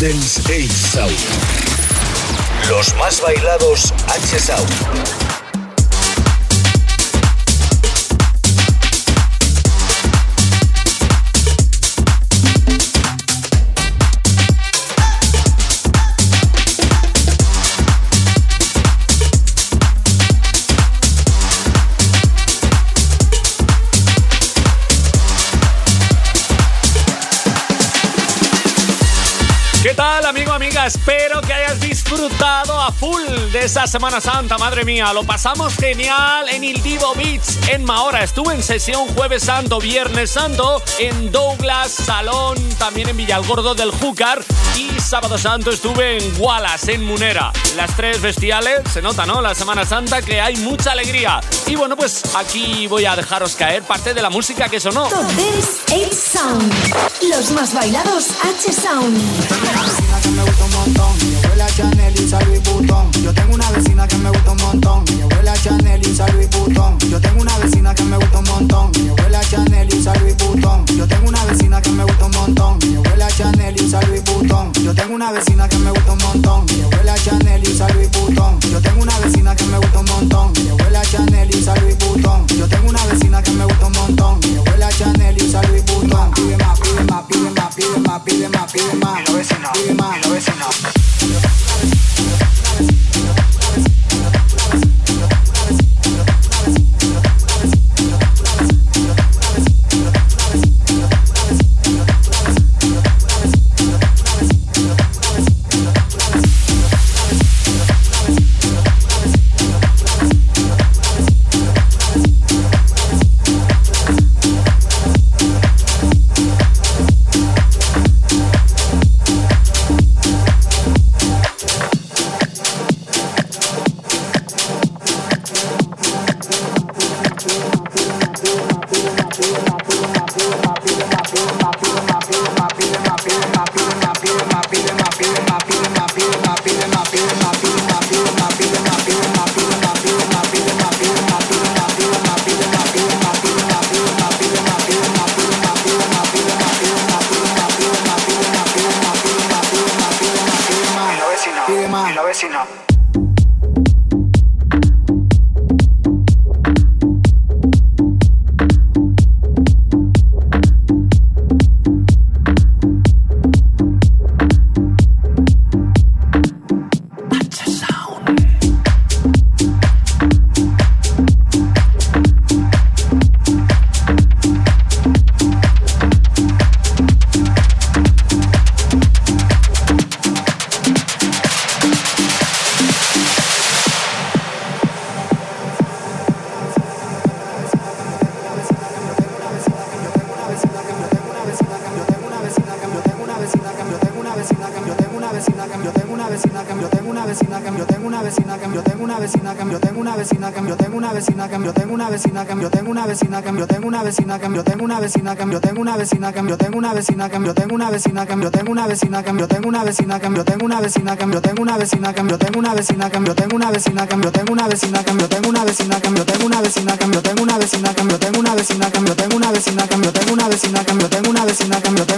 Dance 8 Sound. Los más bailados H Sound. Espero que hayas disfrutado a full de esa Semana Santa, madre mía. Lo pasamos genial en Il Divo Beats en Mahora. Estuve en sesión Jueves Santo, Viernes Santo en Douglas, Salón, también en Villalgordo del Júcar y Sábado Santo estuve en Wallace, en Munera. Las tres bestiales, se nota, ¿no? La Semana Santa que hay mucha alegría. Y bueno, pues aquí voy a dejaros caer parte de la música que sonó. Top 8 Sound. Los más bailados H Sound montón. Mi abuela Chanel y. Yo tengo una vecina que me gusta un montón. Mi abuela Chanel y Louis Vuitton. Yo tengo una vecina que me gusta un montón. Mi abuela Chanel y Louis Vuitton. Yo tengo una vecina que me gusta un montón. Mi abuela Chanel y Louis Vuitton. Yo tengo una vecina que me gusta un montón. Mi abuela Chanel y Louis Vuitton. Yo tengo una vecina que me gusta un montón. Mi abuela Chanel y Louis Vuitton. Yo tengo una vecina que me gusta un montón. Mi abuela Chanel y Louis Vuitton. Pide más, pide más, pide más, pide más, pide más, pide más. Pide más, pide más. Vecina tengo una vecina cambio, tengo una vecina cambio, tengo una vecina cambio, tengo una vecina cambio, tengo una vecina cambio, tengo una vecina cambio, tengo una vecina cambio, tengo una vecina cambio, tengo una vecina cambio, tengo una vecina cambio, tengo una vecina cambio, tengo una vecina cambio, tengo una vecina cambio, tengo una vecina cambio, tengo una vecina cambio, tengo una vecina cambio, tengo una vecina cambio, tengo una vecina cambio, tengo una vecina cambio, tengo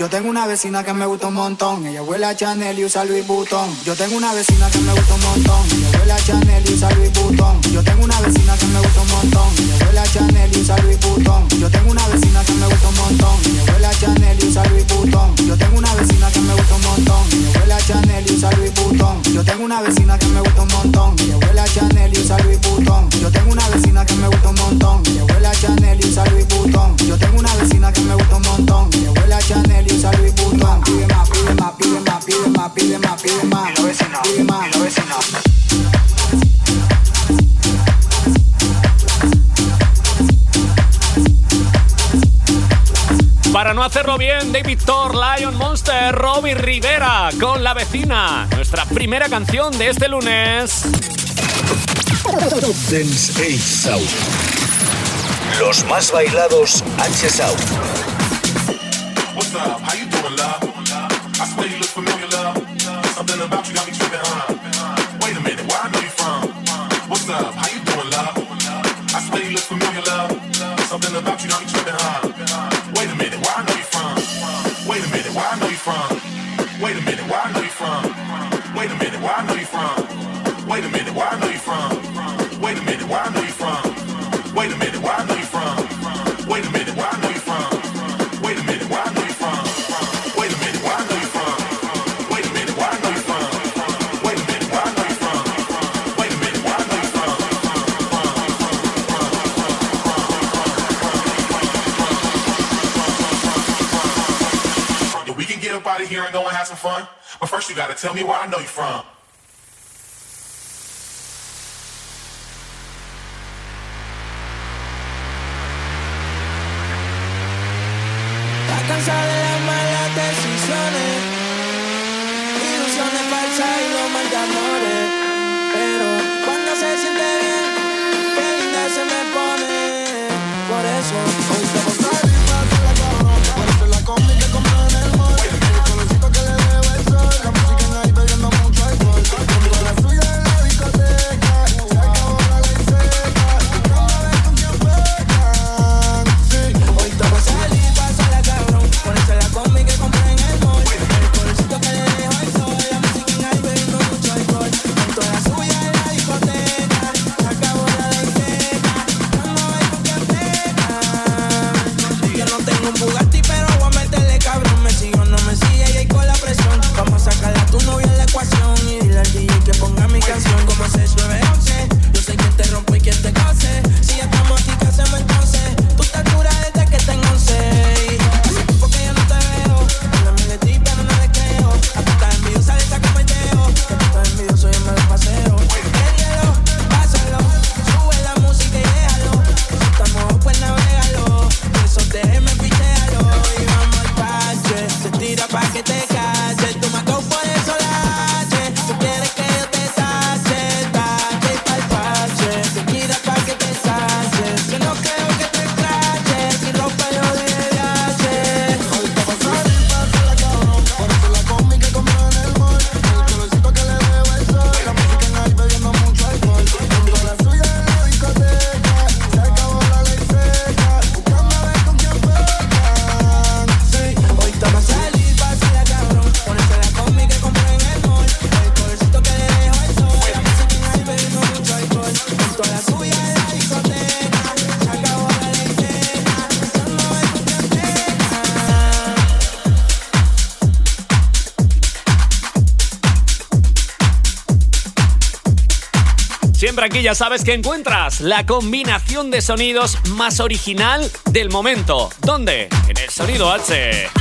yo tengo una vecina que me gusta un montón. Ella huele a Chanel y usa Louis Vuitton. Yo tengo una vecina que me gusta un montón. Ella huele a Chanel y usa Louis Vuitton. Yo tengo una vecina que me gusta un montón. Ella huele a Chanel y usa Louis Vuitton. Yo tengo una vecina que me gusta un montón. Ella huele a Chanel y usa Louis Vuitton. Yo tengo una vecina que me gusta un montón. Ella huele a Chanel y usa Louis Vuitton. Yo tengo una vecina que me gusta un montón. Ella huele a Chanel y usa Louis Vuitton. Yo tengo una vecina que me gusta un montón. Ella huele a Chanel y usa Louis Vuitton. Yo tengo una vecina que me gusta un montón. Ella huele a Chanel para no hacerlo bien, David Thor, Lion Monster, Robbie Rivera con la vecina. Nuestra primera canción de este lunes. Top Dance South. Los más bailados H South. up? How you doing, love? I swear you look familiar, love. Something about you got me tripping, huh? Wait a minute, where I know you from? What's up? How you doing, love? I swear you look familiar, love. Something about you got me tripping, huh? Wait a minute, where I know you from? Wait a minute, where I know you from? Wait a minute, where I know you from? Wait a minute, where I know you from? Wait a minute, where I know you from? Wait a minute, where I know you from? Wait a minute. some fun? But first you gotta tell me where I know you from. Cansada canción como 6911. Yo sé quién te rompo y quién te aquí ya sabes que encuentras la combinación de sonidos más original del momento. ¿Dónde? En el sonido H.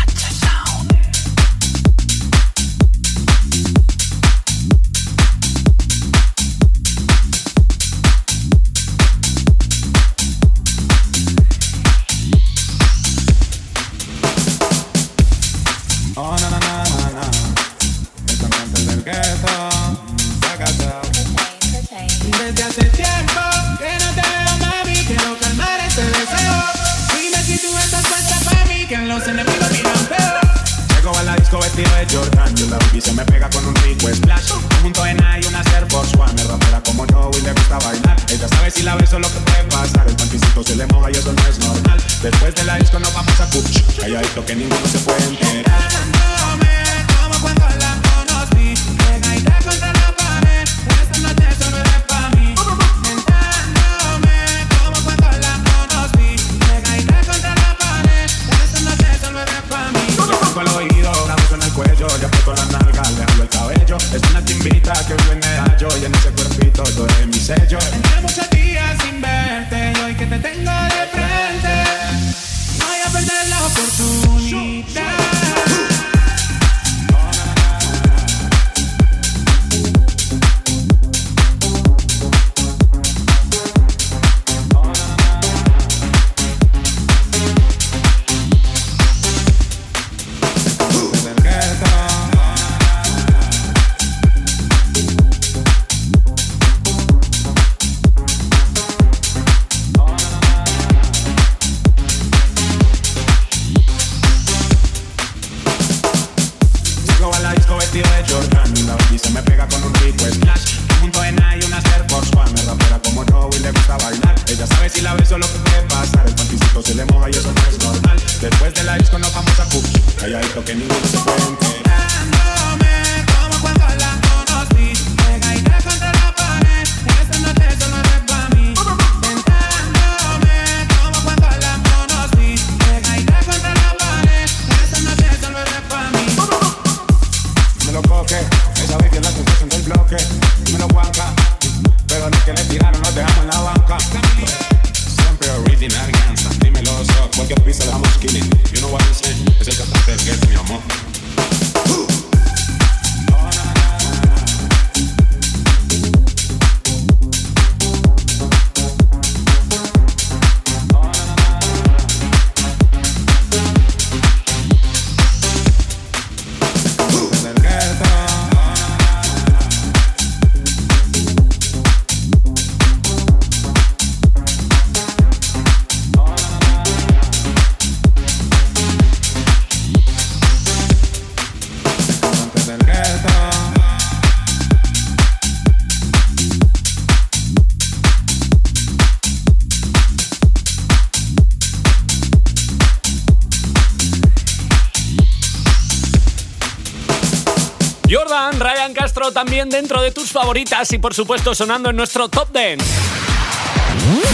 También dentro de tus favoritas y por supuesto sonando en nuestro Top Dance.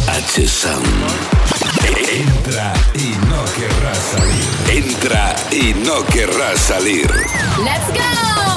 H-Sound. Entra y no querrás salir. Entra y no querrás salir. ¡Let's go!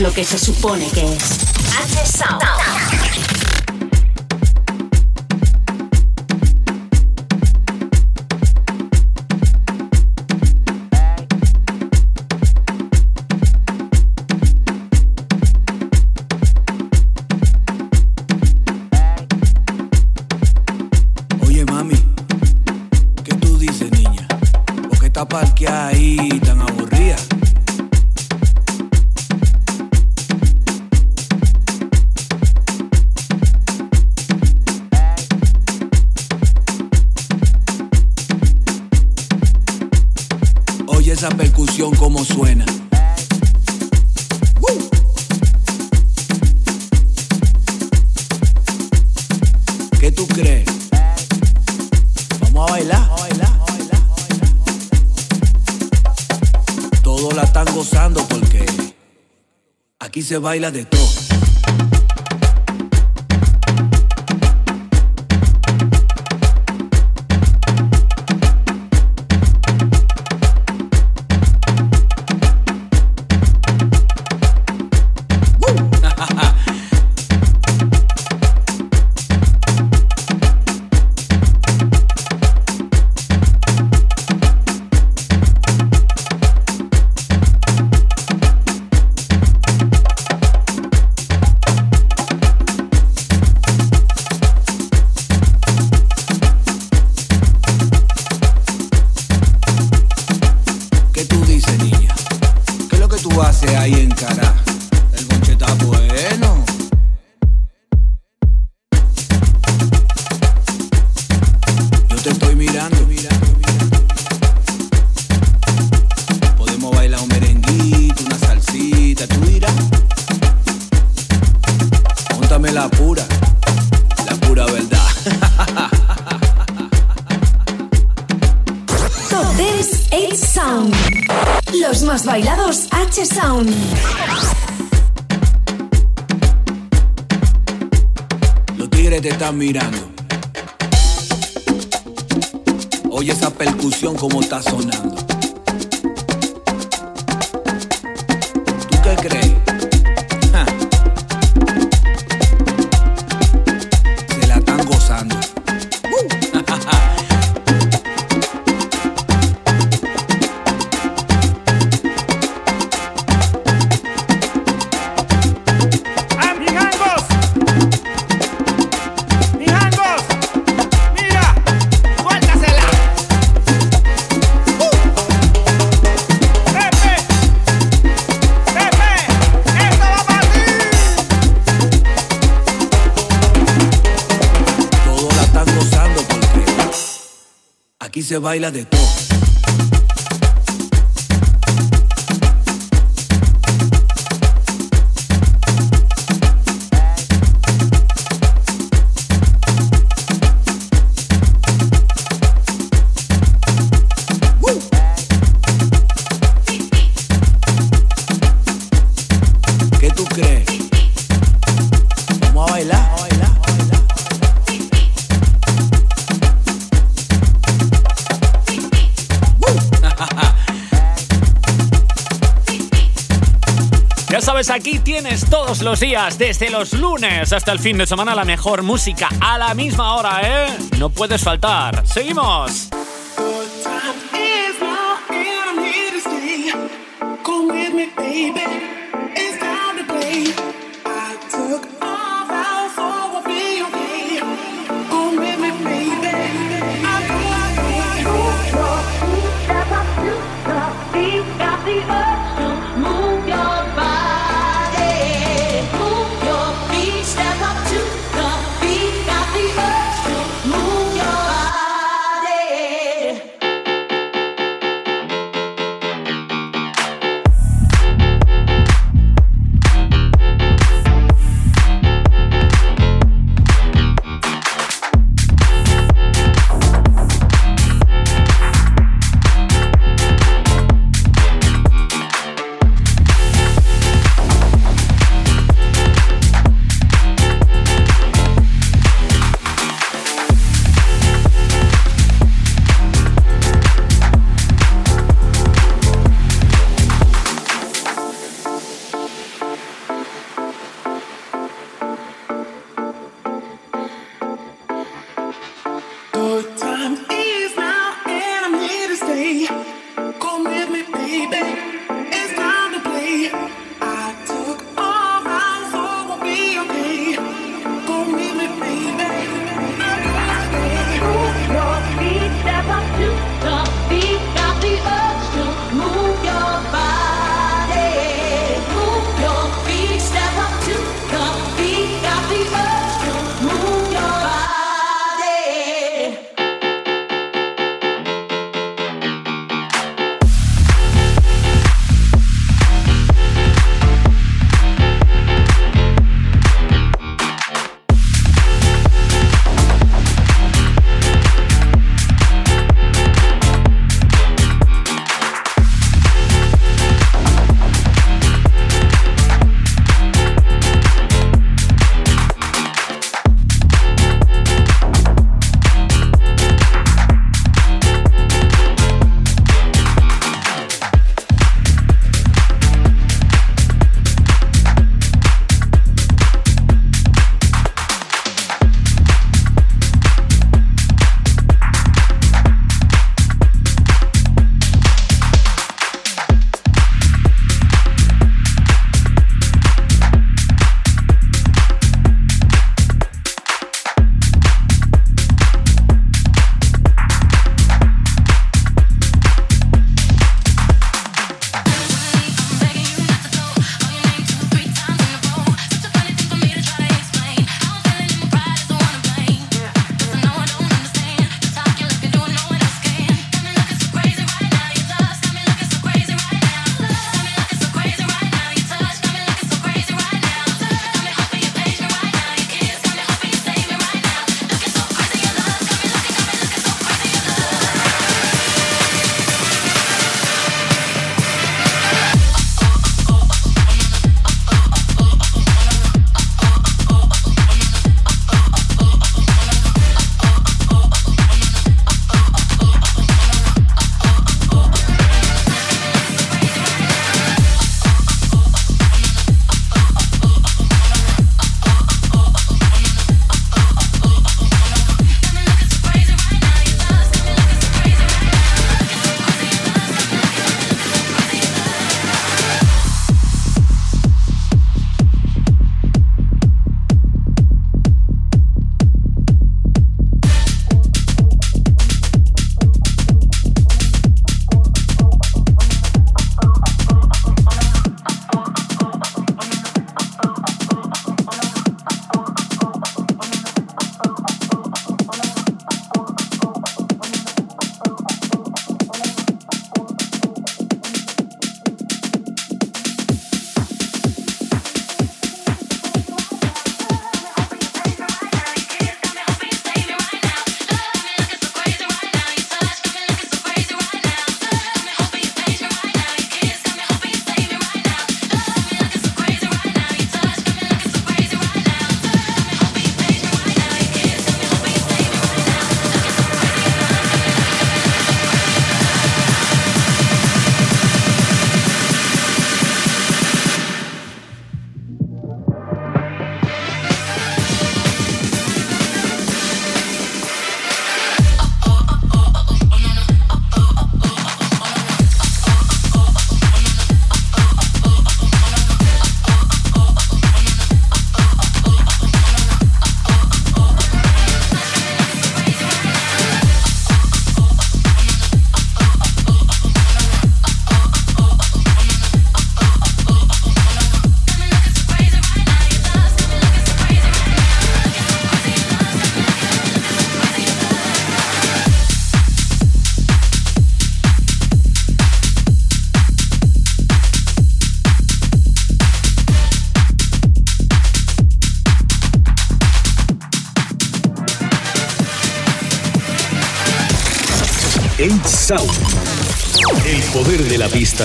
lo que se supone que esa percusión como suena. ¿Qué tú crees? Vamos a bailar. Todos la están gozando porque aquí se baila de todo. se baila de. días, desde los lunes hasta el fin de semana, la mejor música a la misma hora, ¿eh? No puedes faltar. ¡Seguimos!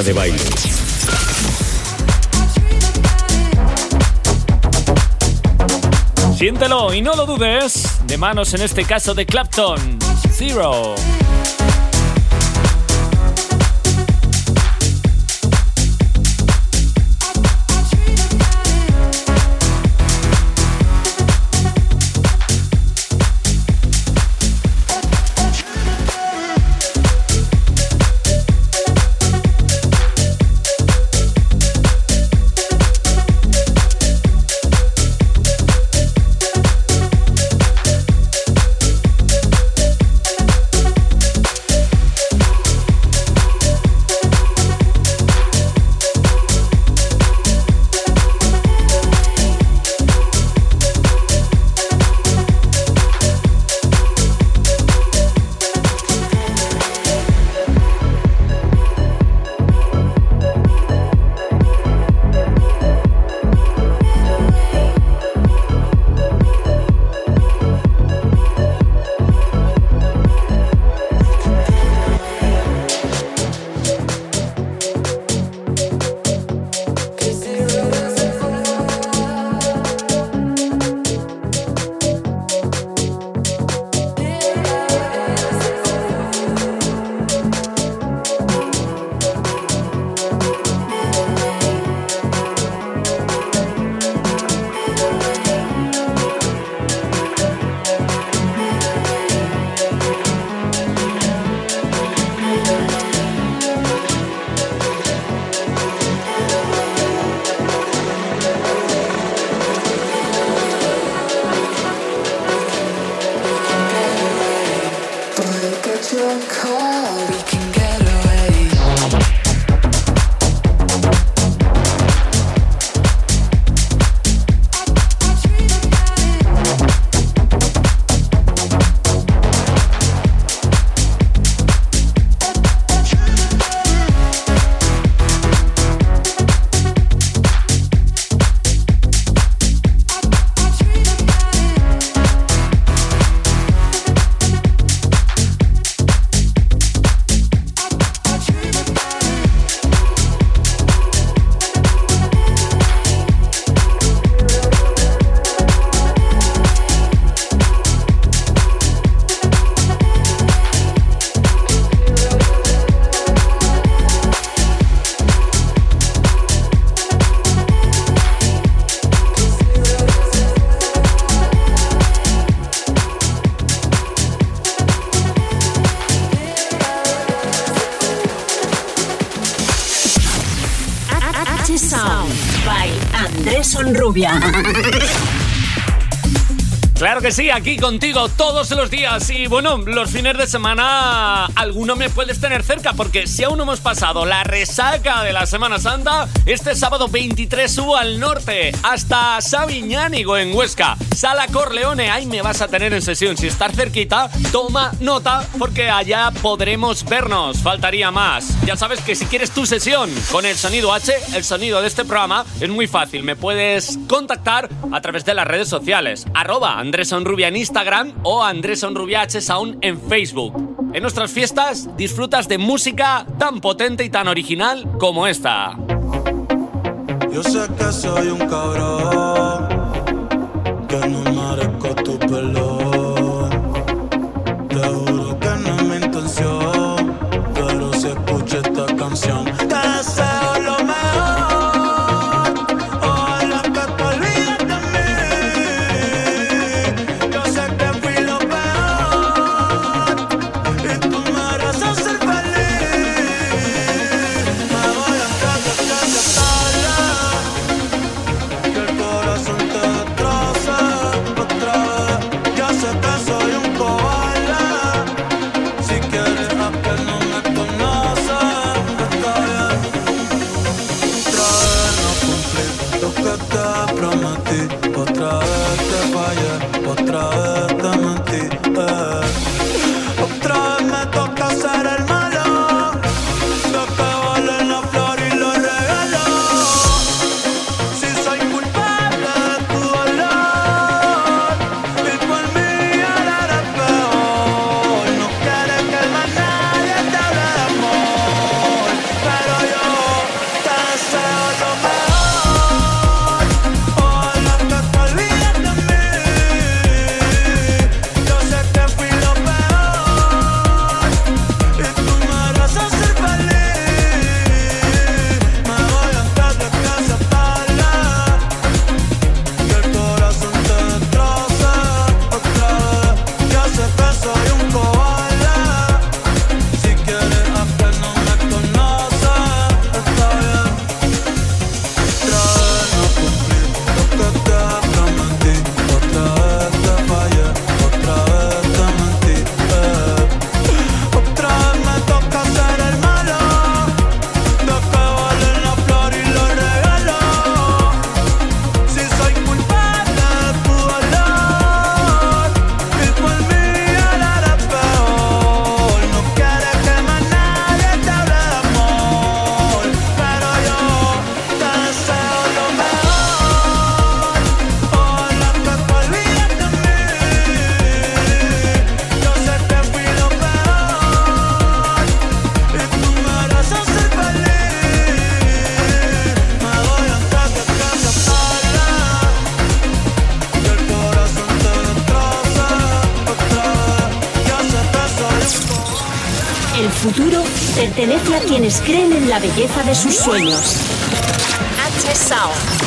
De baile. Siéntelo y no lo dudes. De manos en este caso de Clapton. Zero. Claro que sí, aquí contigo todos los días y bueno, los fines de semana alguno me puedes tener cerca porque si aún no hemos pasado la resaca de la Semana Santa, este sábado 23 subo al norte hasta Sabiñánigo en Huesca, Sala Corleone, ahí me vas a tener en sesión. Si estás cerquita, toma nota porque allá podremos vernos, faltaría más. Ya sabes que si quieres tu sesión con el sonido H, el sonido de este programa, es muy fácil, me puedes contactar a través de las redes sociales, arroba en Instagram o Andrés Sonrubia H Sound en Facebook. En nuestras fiestas disfrutas de música tan potente y tan original como esta. Yo sé que soy un cabrón, que no merezco a quienes creen en la belleza de sus sueños. H-Sound.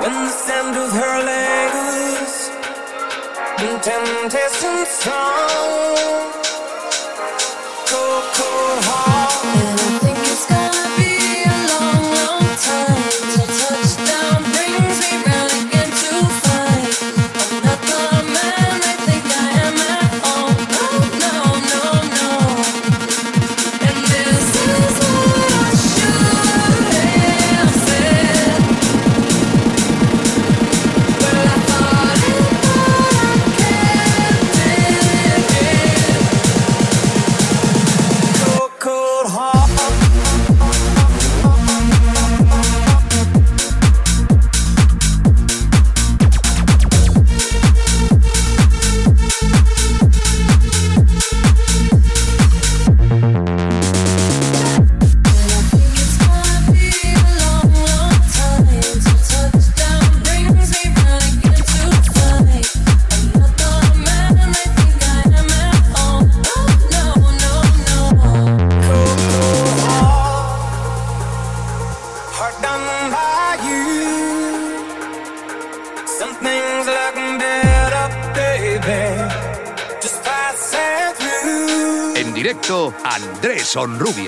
when the sand of her legs, in temptation song. son Ruby.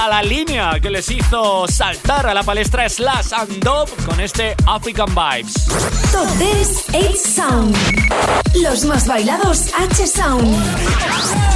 A la línea que les hizo saltar a la palestra Slash and Dove con este African Vibes. Top Dance H Sound. Los más bailados H Sound.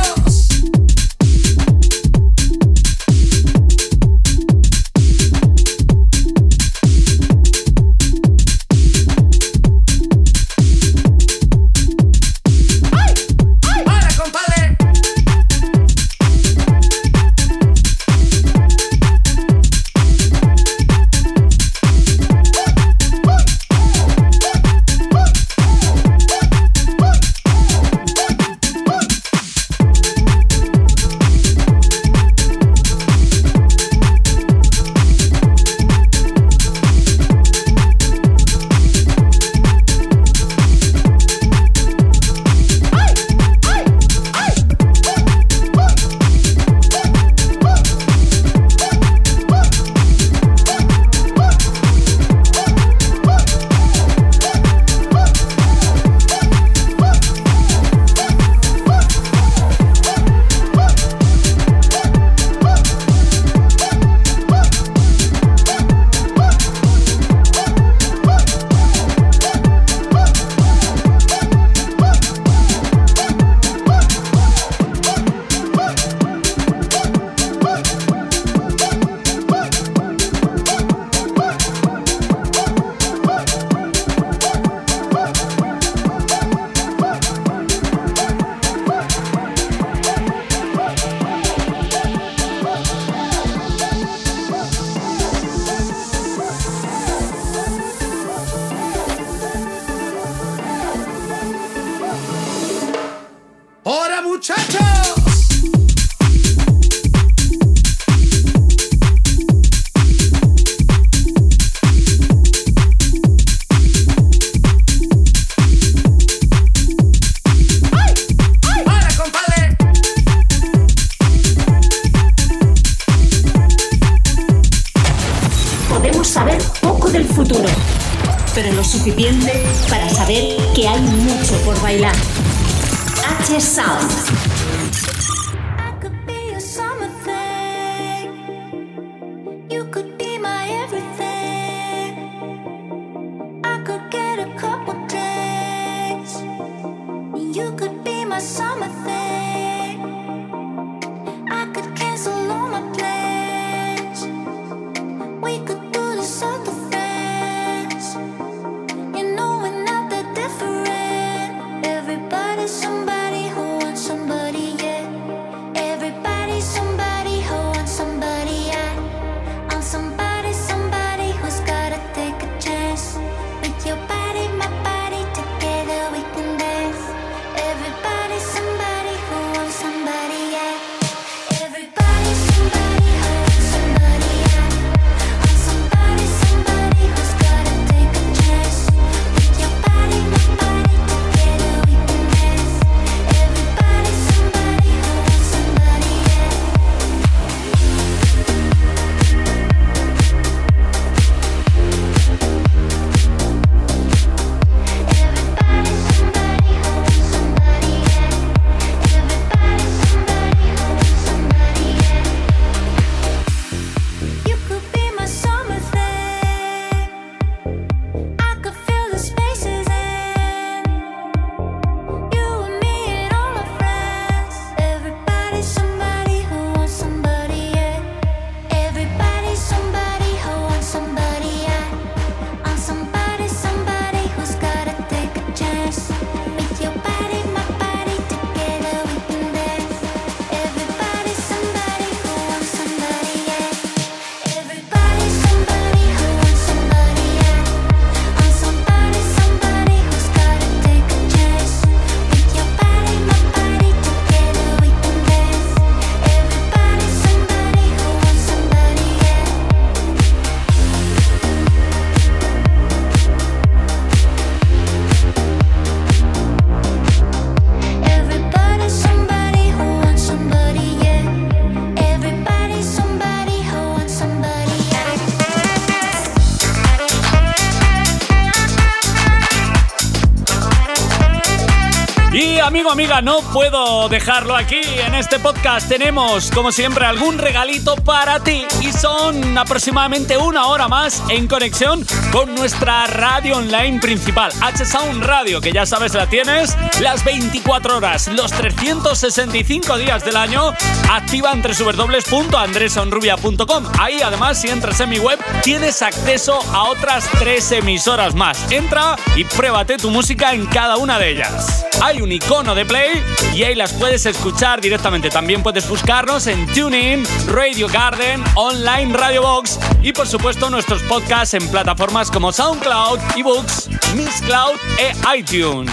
No puedo dejarlo aquí. En este podcast tenemos, como siempre, algún regalito para ti y son aproximadamente una hora más en conexión con nuestra radio online principal, H-Sound Radio, que ya sabes la tienes las 24 horas, los 365 días del año, activa en www.andresonrubia.com. Ahí además, si entras en mi web, tienes acceso a otras tres emisoras más. Entra y pruébate tu música en cada una de ellas. Hay un icono de play y ahí las puedes escuchar directamente. También puedes buscarnos en TuneIn, Radio Garden, Online Radio Box y por supuesto nuestros podcasts en plataformas como SoundCloud, eBooks, Mixcloud e iTunes.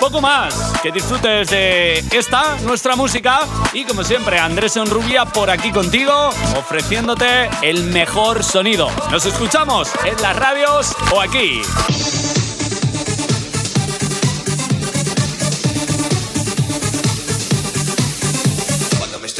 Poco más, que disfrutes de esta, nuestra música y como siempre Andrés Enrubia por aquí contigo ofreciéndote el mejor sonido. Nos escuchamos en las radios o aquí.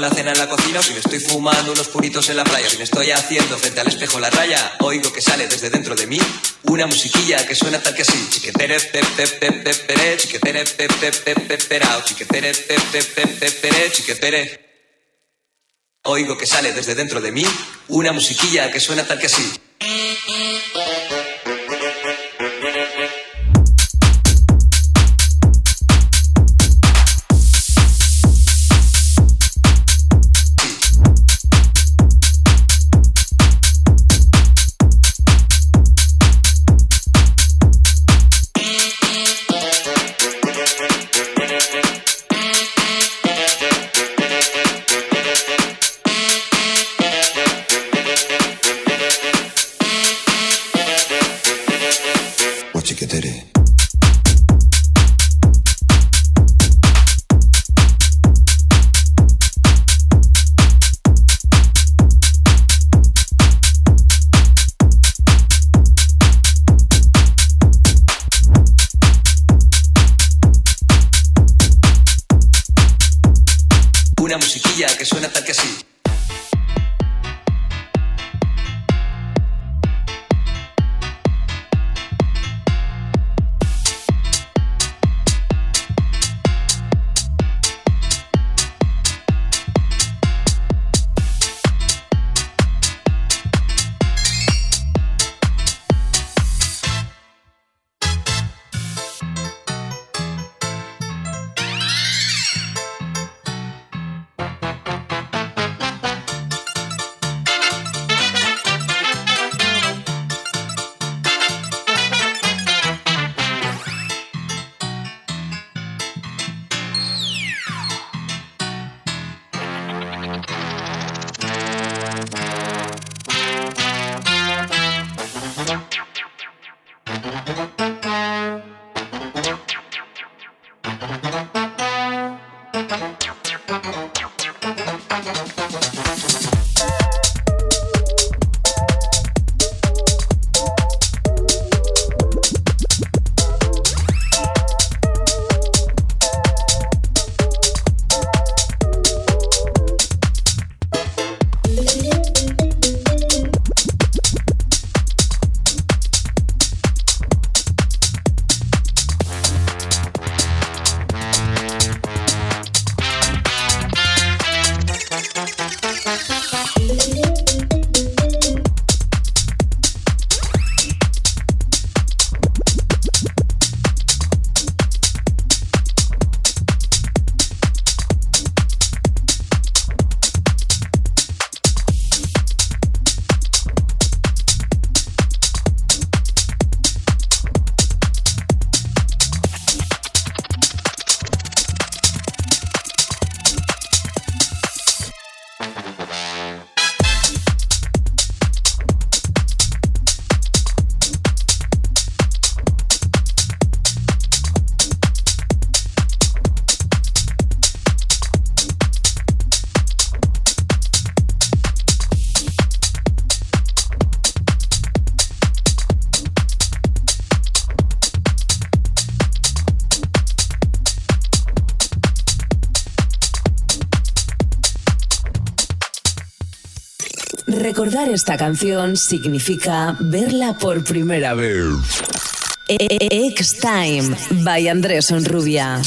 La cena en la cocina o si me estoy fumando unos puritos en la playa o si me estoy haciendo frente al espejo la raya, oigo que sale desde dentro de mí una musiquilla que suena tal que así. Chiquetere pe pe pe pe pere, chiquetere chiquetere pe pe pe pe pere, chiquetere. Oigo que sale desde dentro de mí una musiquilla que suena tal que así. Recordar esta canción significa verla por primera vez. X-Time by Andrés Onrubia.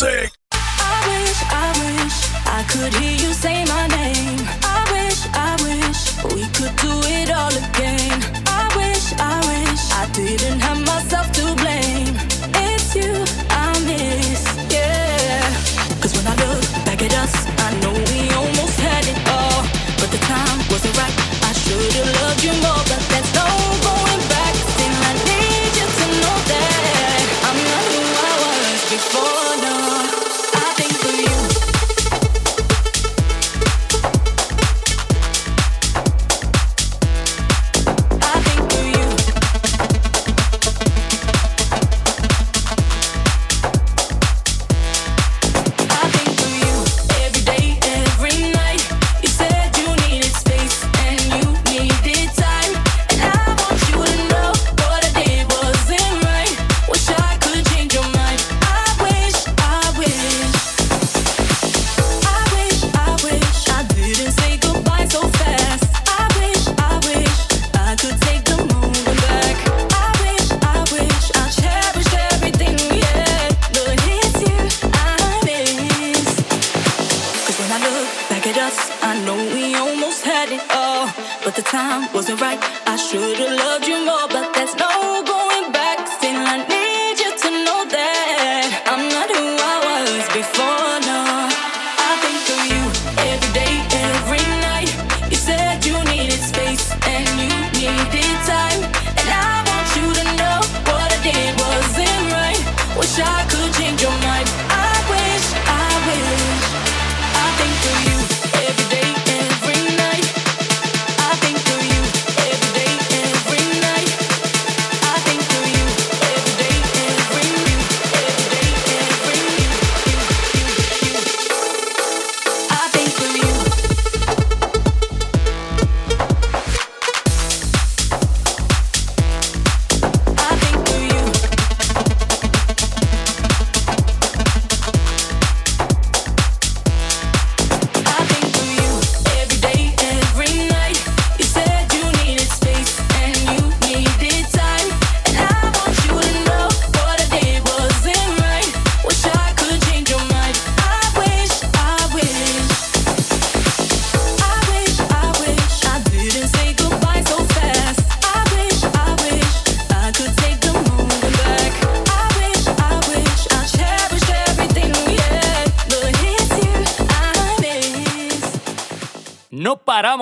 Music.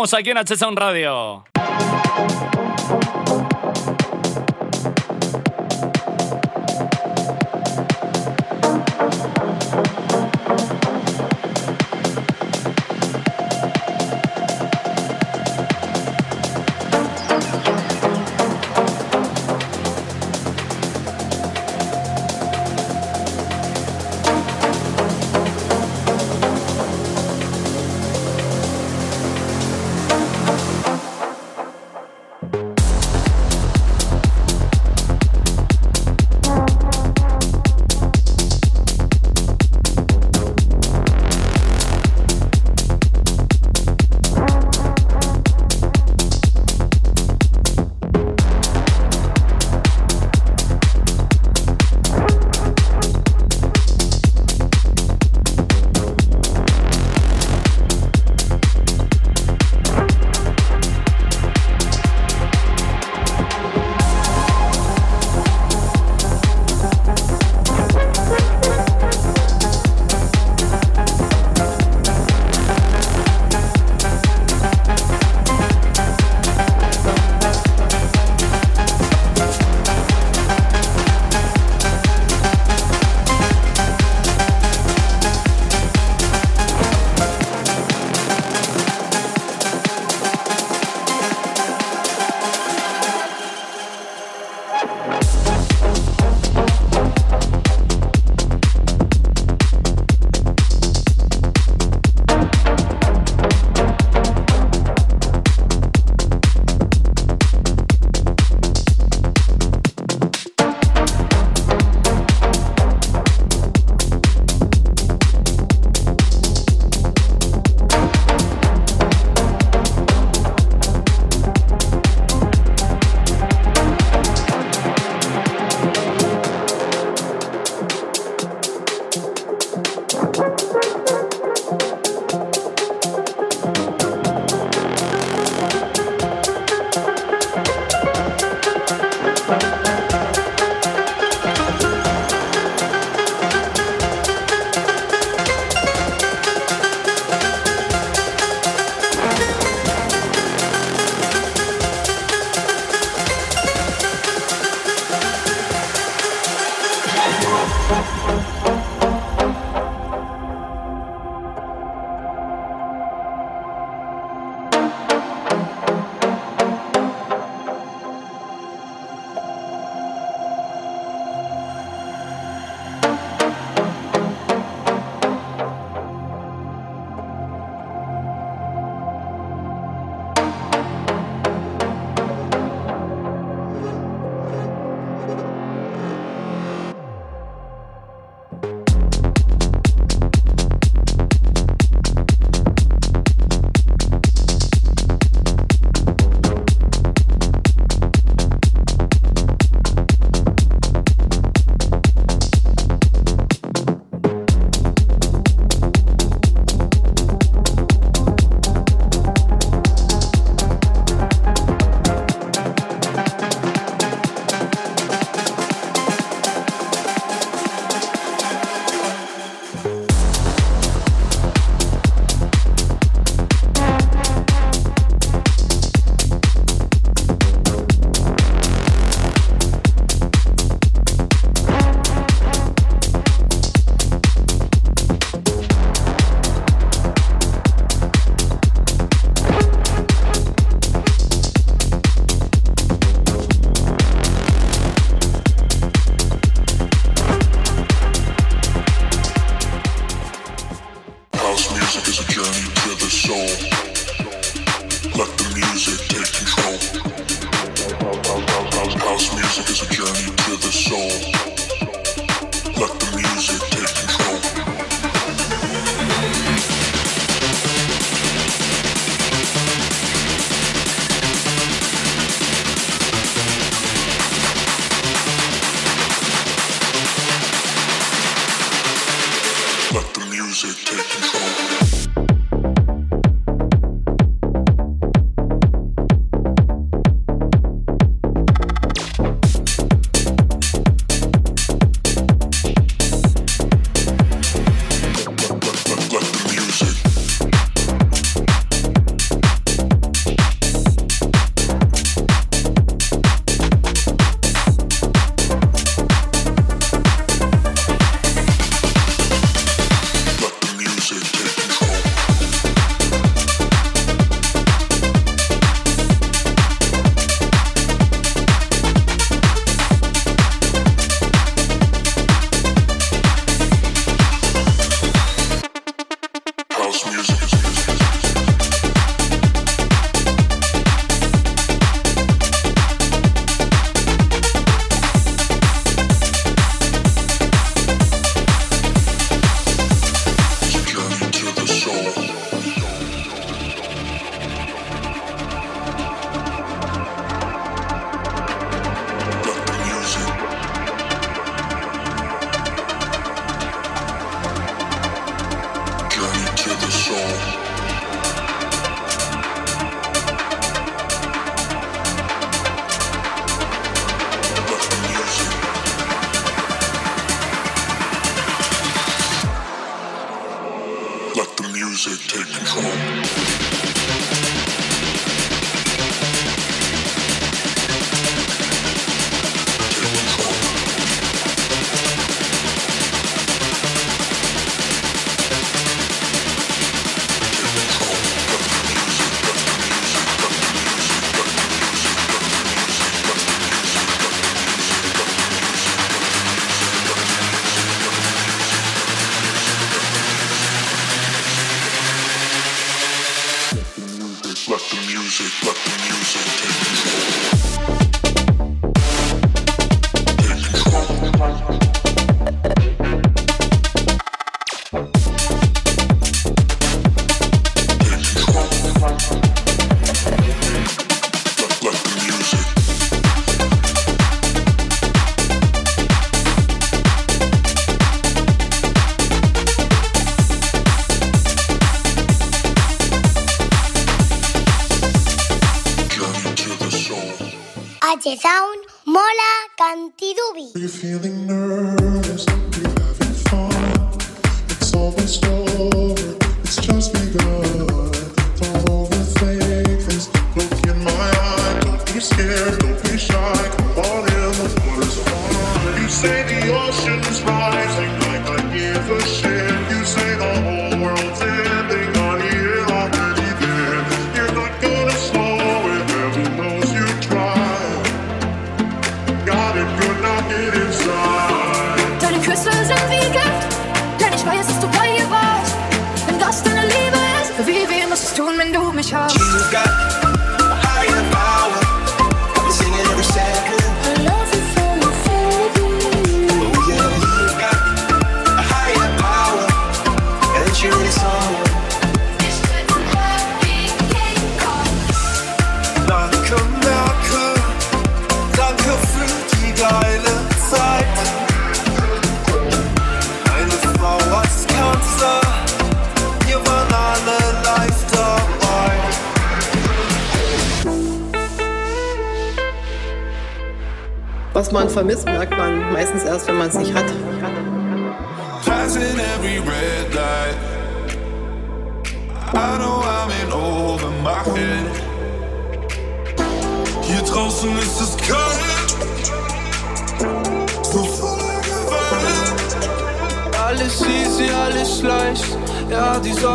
Paramos aquí en HSON Radio.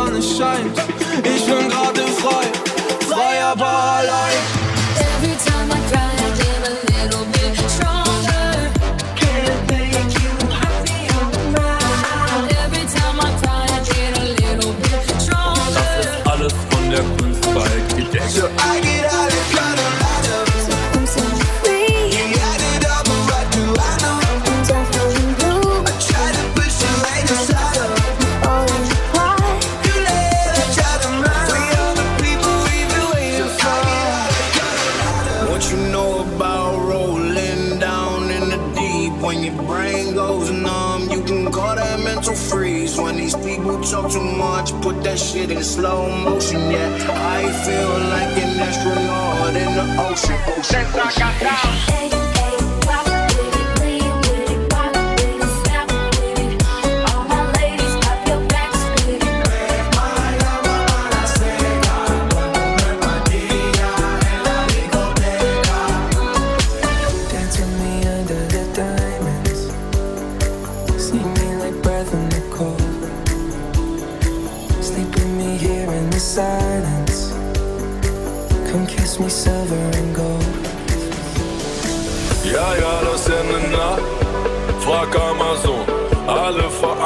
Sonne scheint. Ich bin gerade frei, frei aber allein. Every time I cry, I get a little bit stronger. Can make you happy or mad? Every time I cry, I get a little bit stronger. Alles von der Kunst bei in slow motion, yeah. I feel like an astronaut in the ocean. ocean. Dance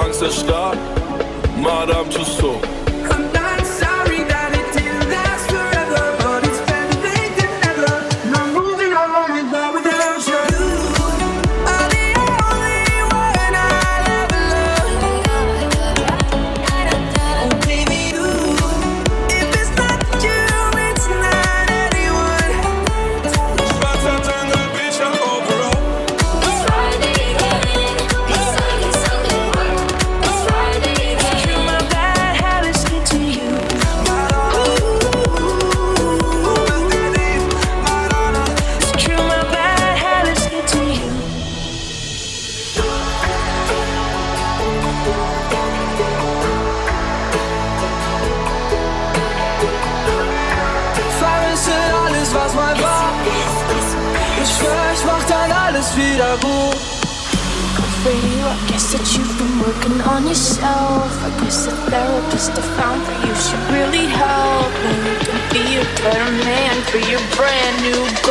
Frank zerstört. Madame Tussauds. Brand new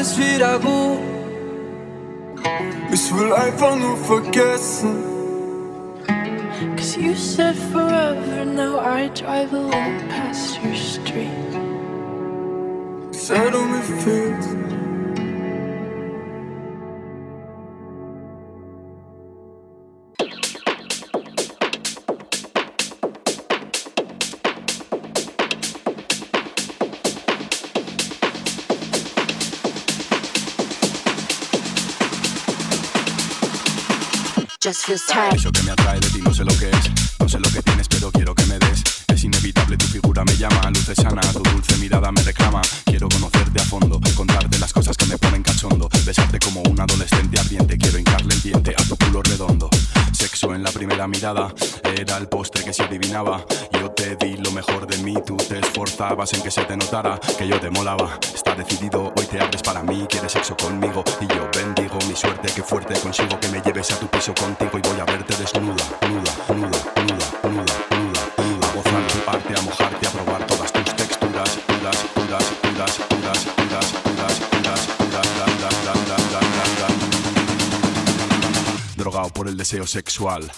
alles wieder gut. Ich will einfach nur vergessen. Cause you said forever, now I drive alone past your street. Sei du mir fehlst. Just feels tight. Eso que me atrae de ti no sé lo que es, no sé lo que tienes pero quiero que me des. Es inevitable, tu figura me llama, luces sana, tu dulce mirada me reclama. Quiero conocerte a fondo, contarte las cosas que me ponen cachondo, besarte como un adolescente ardiente, quiero hincarle el diente a tu culo redondo. Sexo en la primera mirada, era el postre que se adivinaba. Yo te di lo mejor de mí, tú te esforzabas en que se te notara que yo te molaba. Está decidido, hoy te abres para mí, quieres sexo conmigo y yo mi suerte, que fuerte consigo que me lleves a tu piso contigo y voy a verte desnuda, nuda, nuda, nuda, nuda, nuda, nuda, a gozar a mojarte, a probar todas tus texturas, duras, duras, duras, duras, duras, duras, duras, duras. Drogado por el deseo sexual.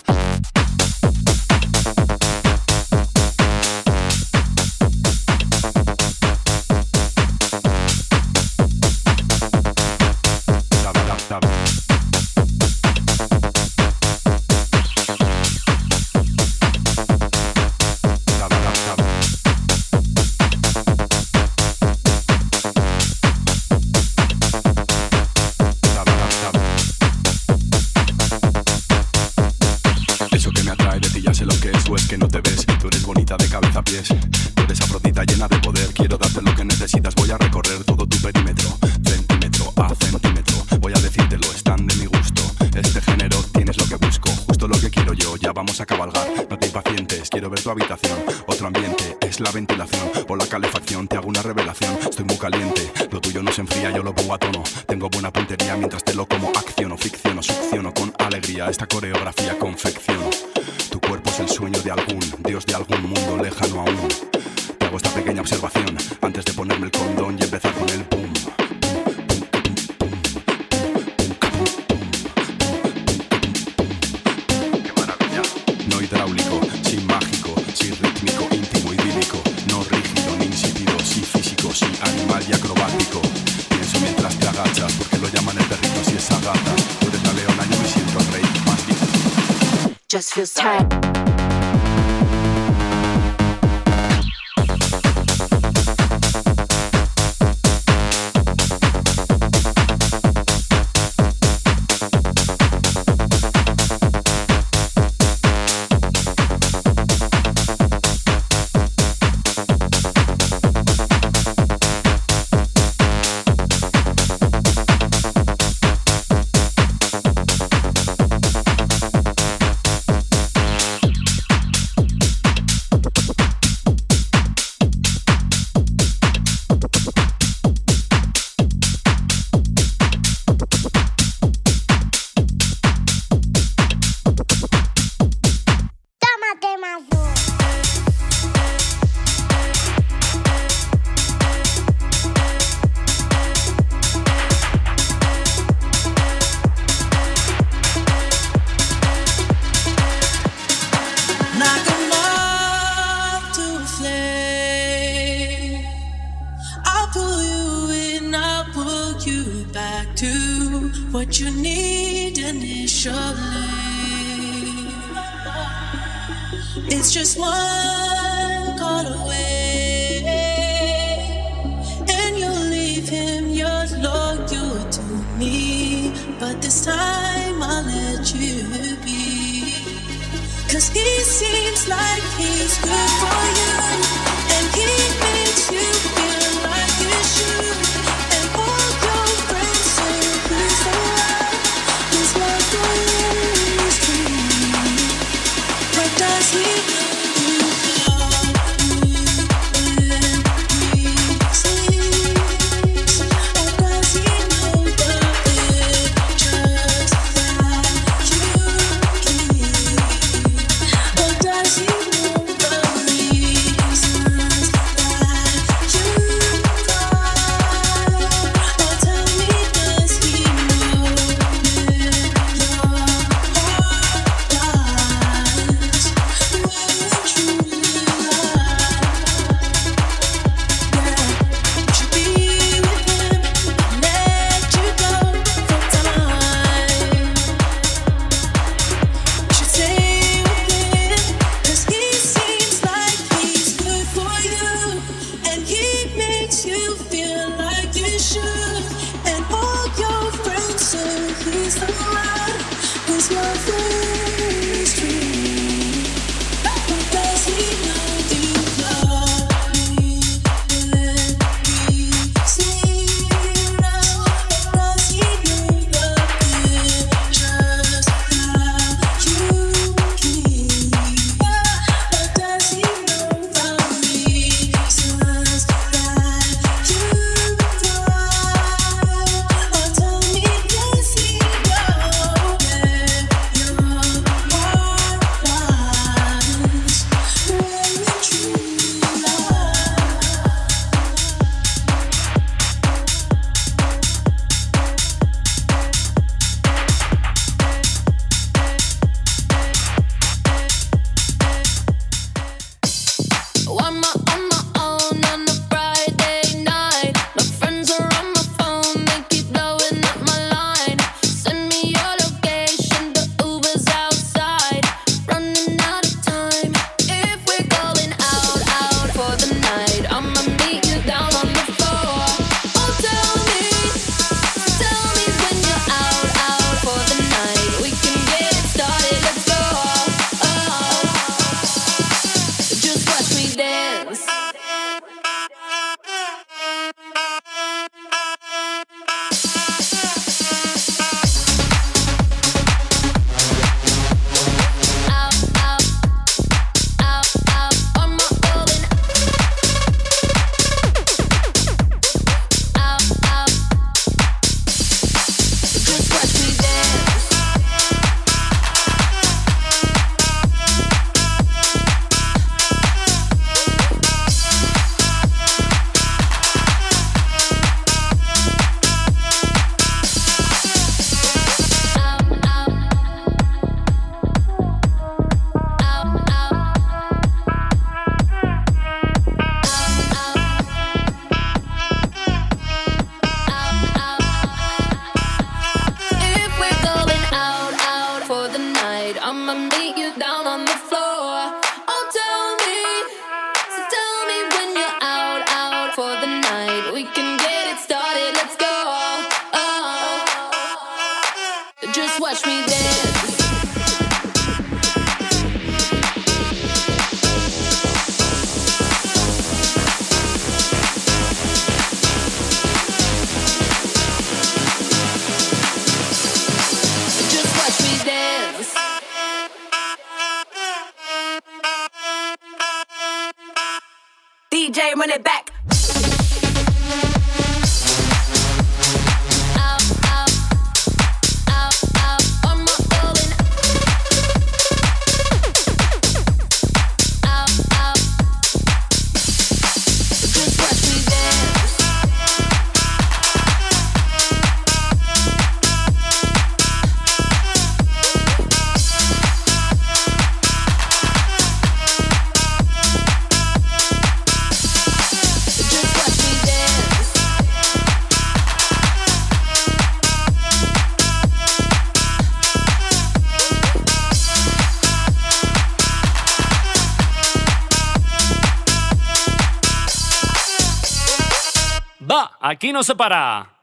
Va, aquí no se para.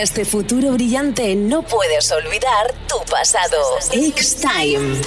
este futuro brillante no puedes olvidar tu pasado. X-Time.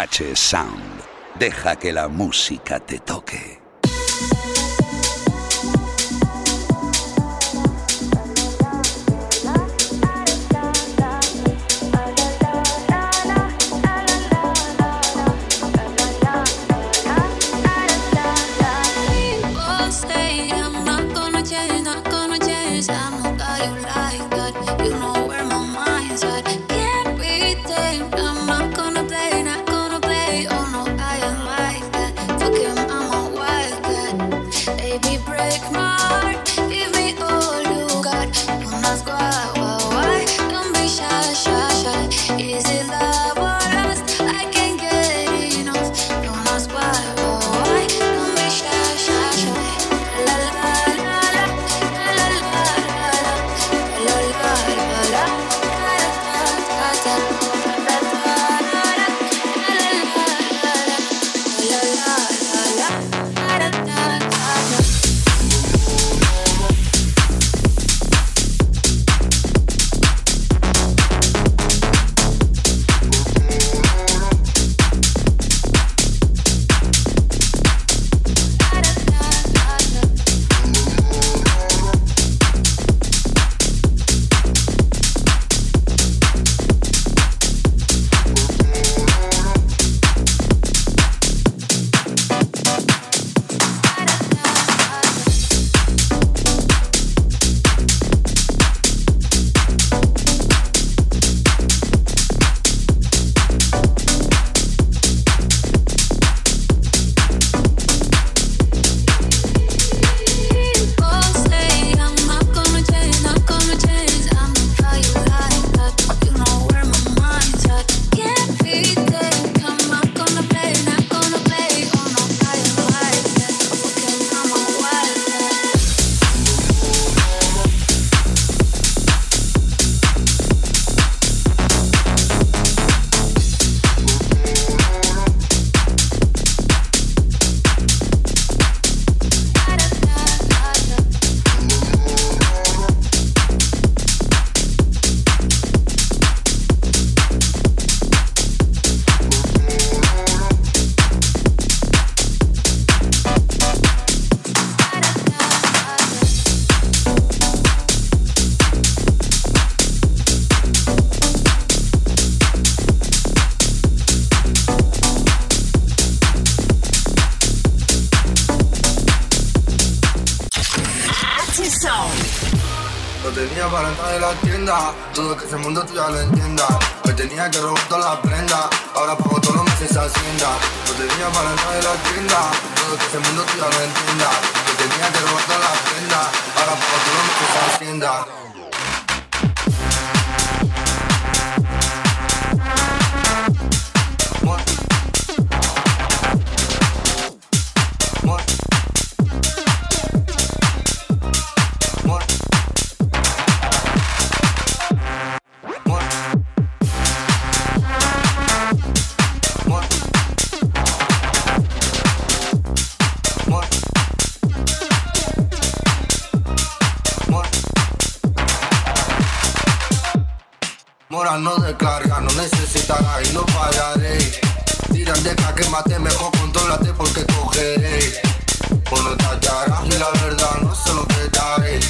H-Sound. Deja que la música te toque. No descarga, no necesitará y no pagaré. Tiran deja que mate, mejor contrólate porque cogeré. Por no tallarás y la verdad no se lo daré.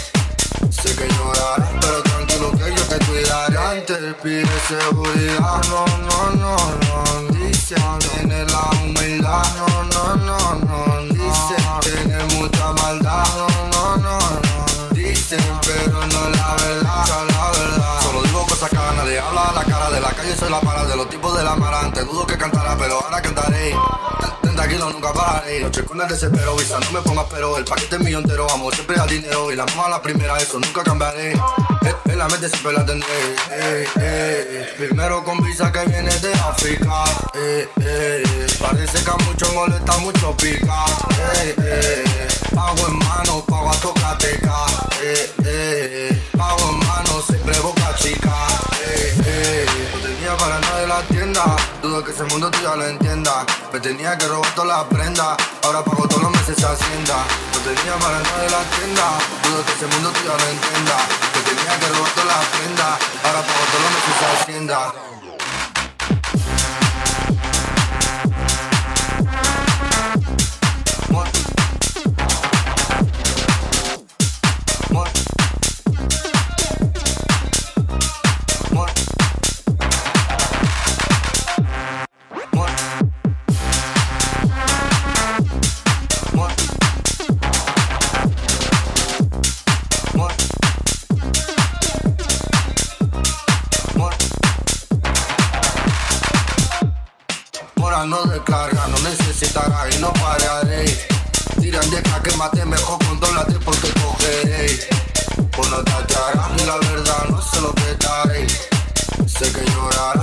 Sé que llorarás, pero tranquilo que yo te cuidaré. Antes pide seguridad, no, no, no, no. Dice, tiene la humildad, no, no, no, no. Dice, tiene mucha maldad, no, no, no, no. Dicen, habla a la cara de la calle, soy la para de los tipos de la marante. Dudo que cantará, pero ahora cantaré. Ten tranquilo, nunca pararé. Noche con el desespero, visa, no me pongas pero. El paquete es mío entero, amo siempre al dinero. Y la mamá a la primera, eso nunca cambiaré. La mente siempre la tendré. eh, eh. Primero con visa que viene de África. eh, eh. Parece que a muchos molesta, mucho pica. eh, eh. Pago en mano, pago a tocateca. Eh, eh. Pago en mano, siempre boca chica. Eh, eh. No tenía para nada de la Dudo que ese mundo tú lo entienda. Me tenía que robar todas las prendas. Ahora pago todos los meses hacienda. No tenía para nada de la tienda. Dudo que ese mundo tú lo entienda. Me tenía que robar todas las prendas. Ahora pago todos los meses hacienda. No descarga, no necesitará y no pararé. Tiran deja que mate, mejor contrólate porque cogeré. Por no tallarás y la verdad no se lo daré. Sé que llorarás,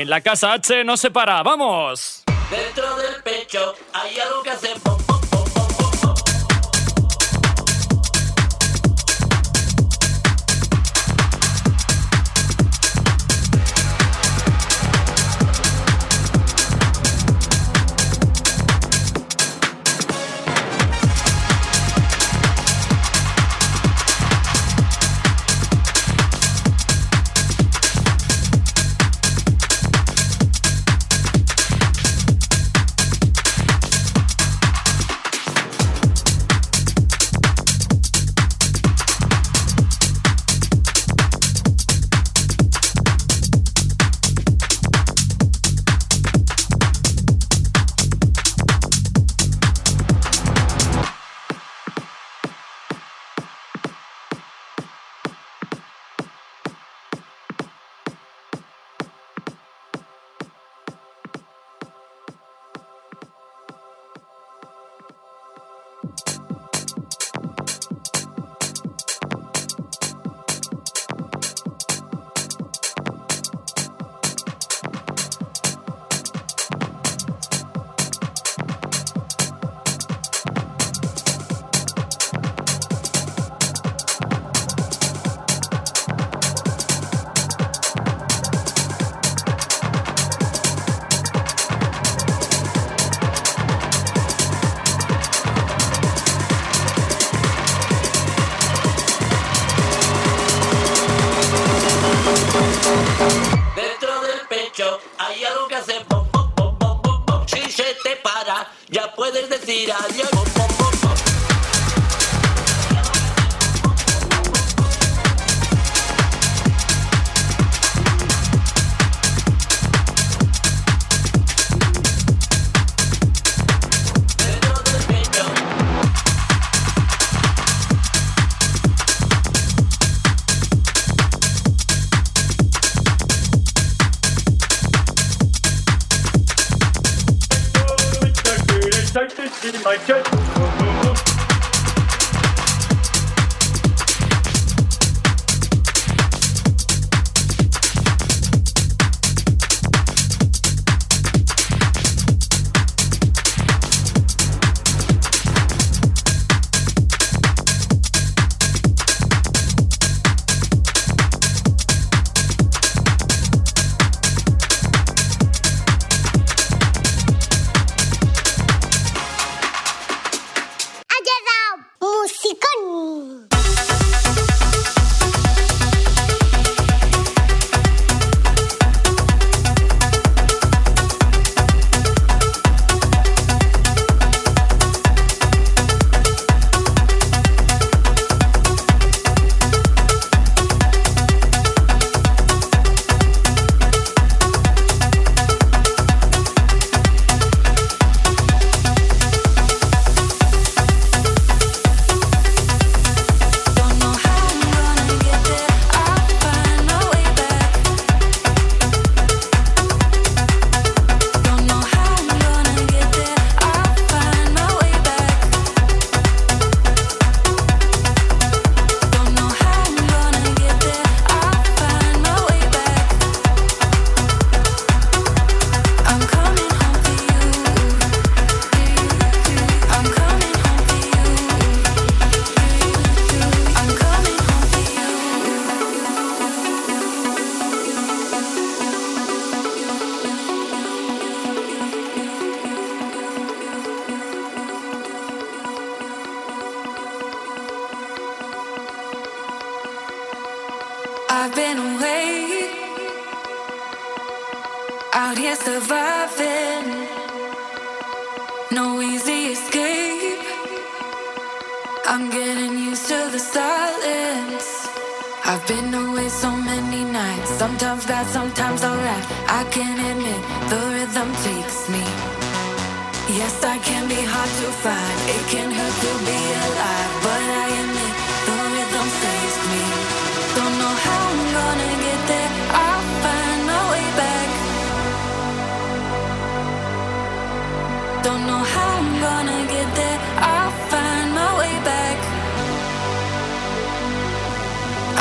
En la casa H no se para, ¡vamos! Dentro del pecho hay algo que hace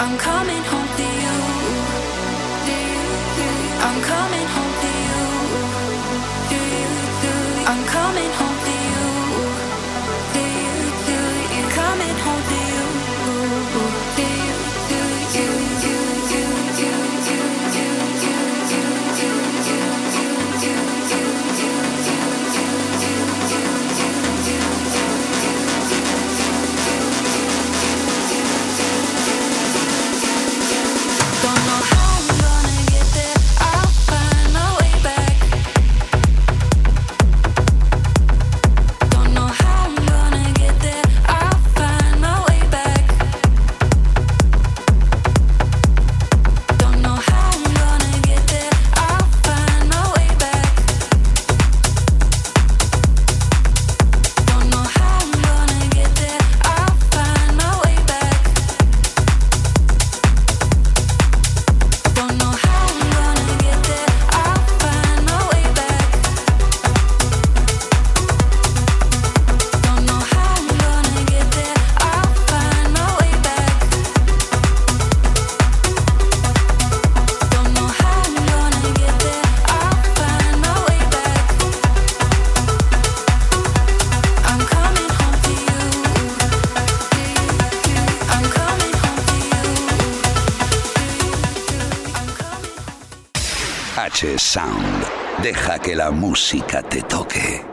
I'm coming Sound. Deja que la música te toque.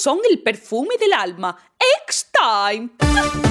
Son el perfume del alma. X-Time.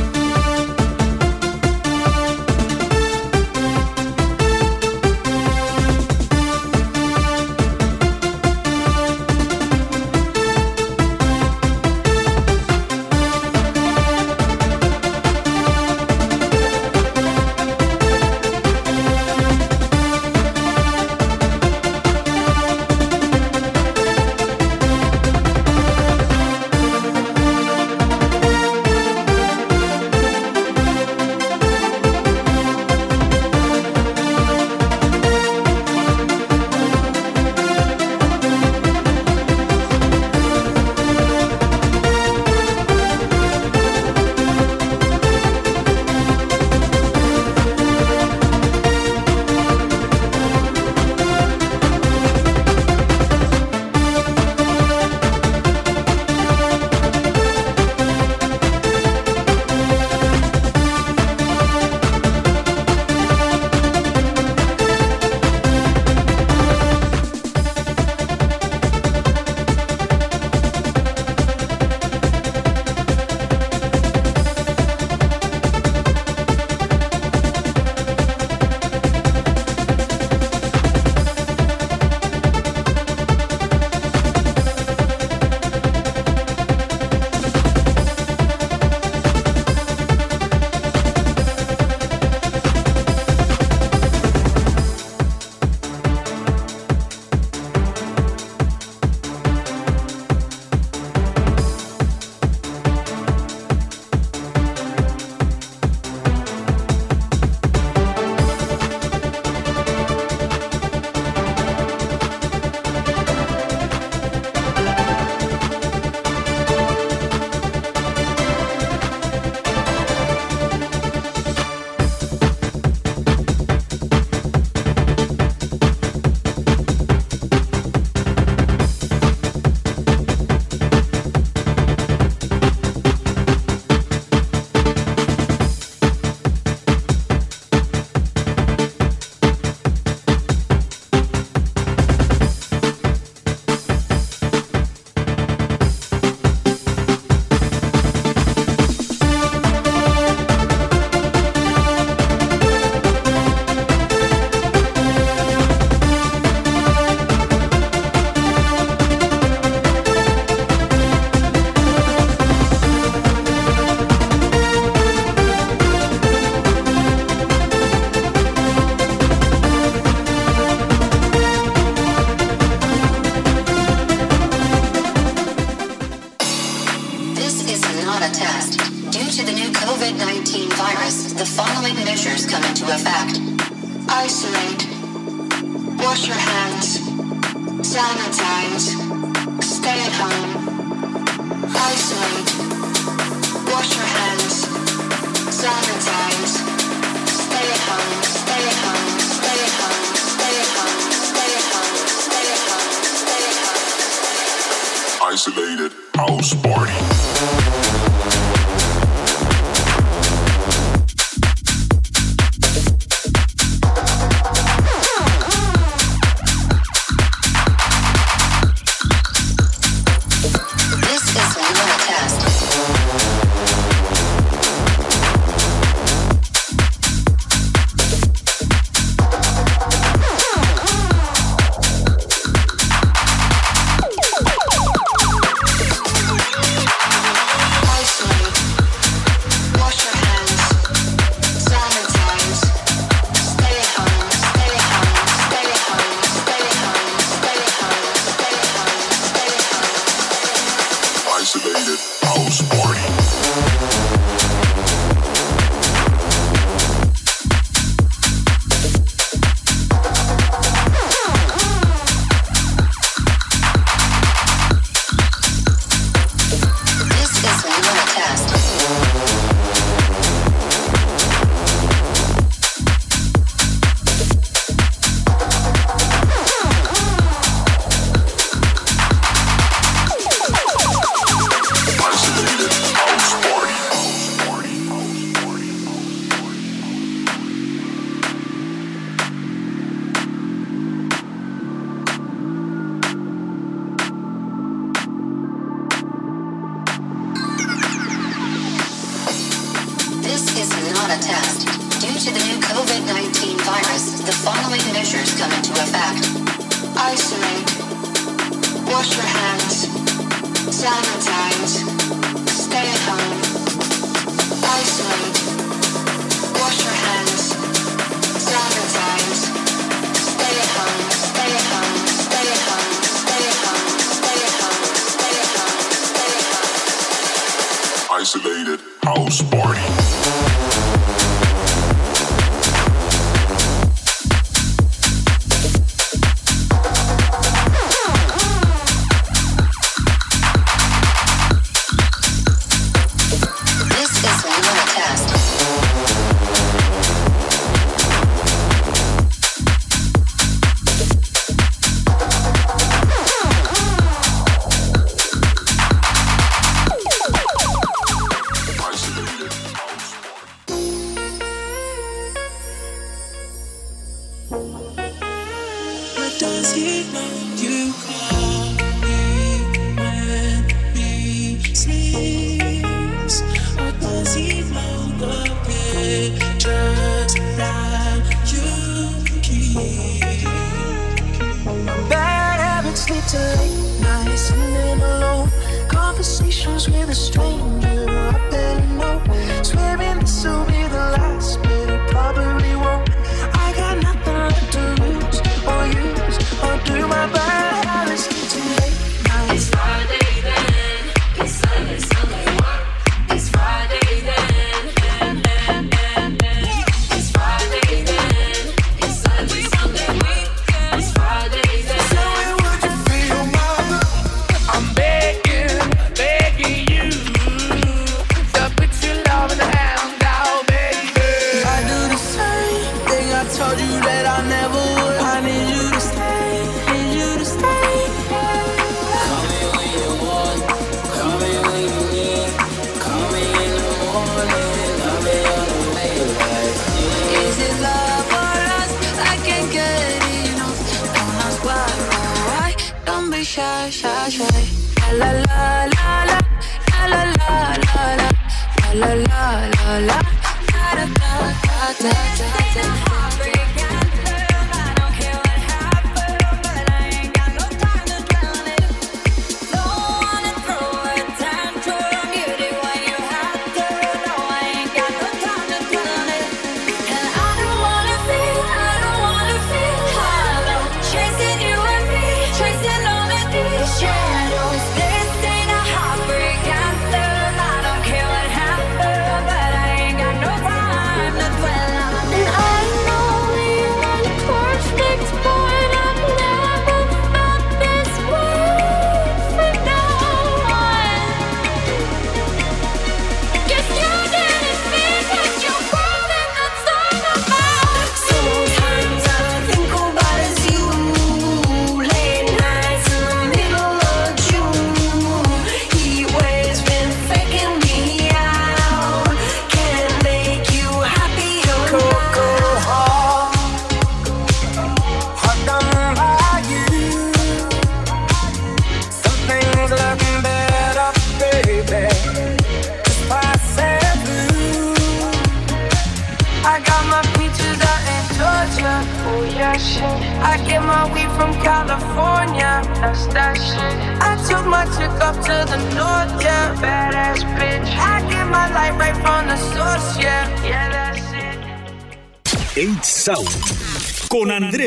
Isolated house party.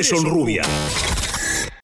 sono rude.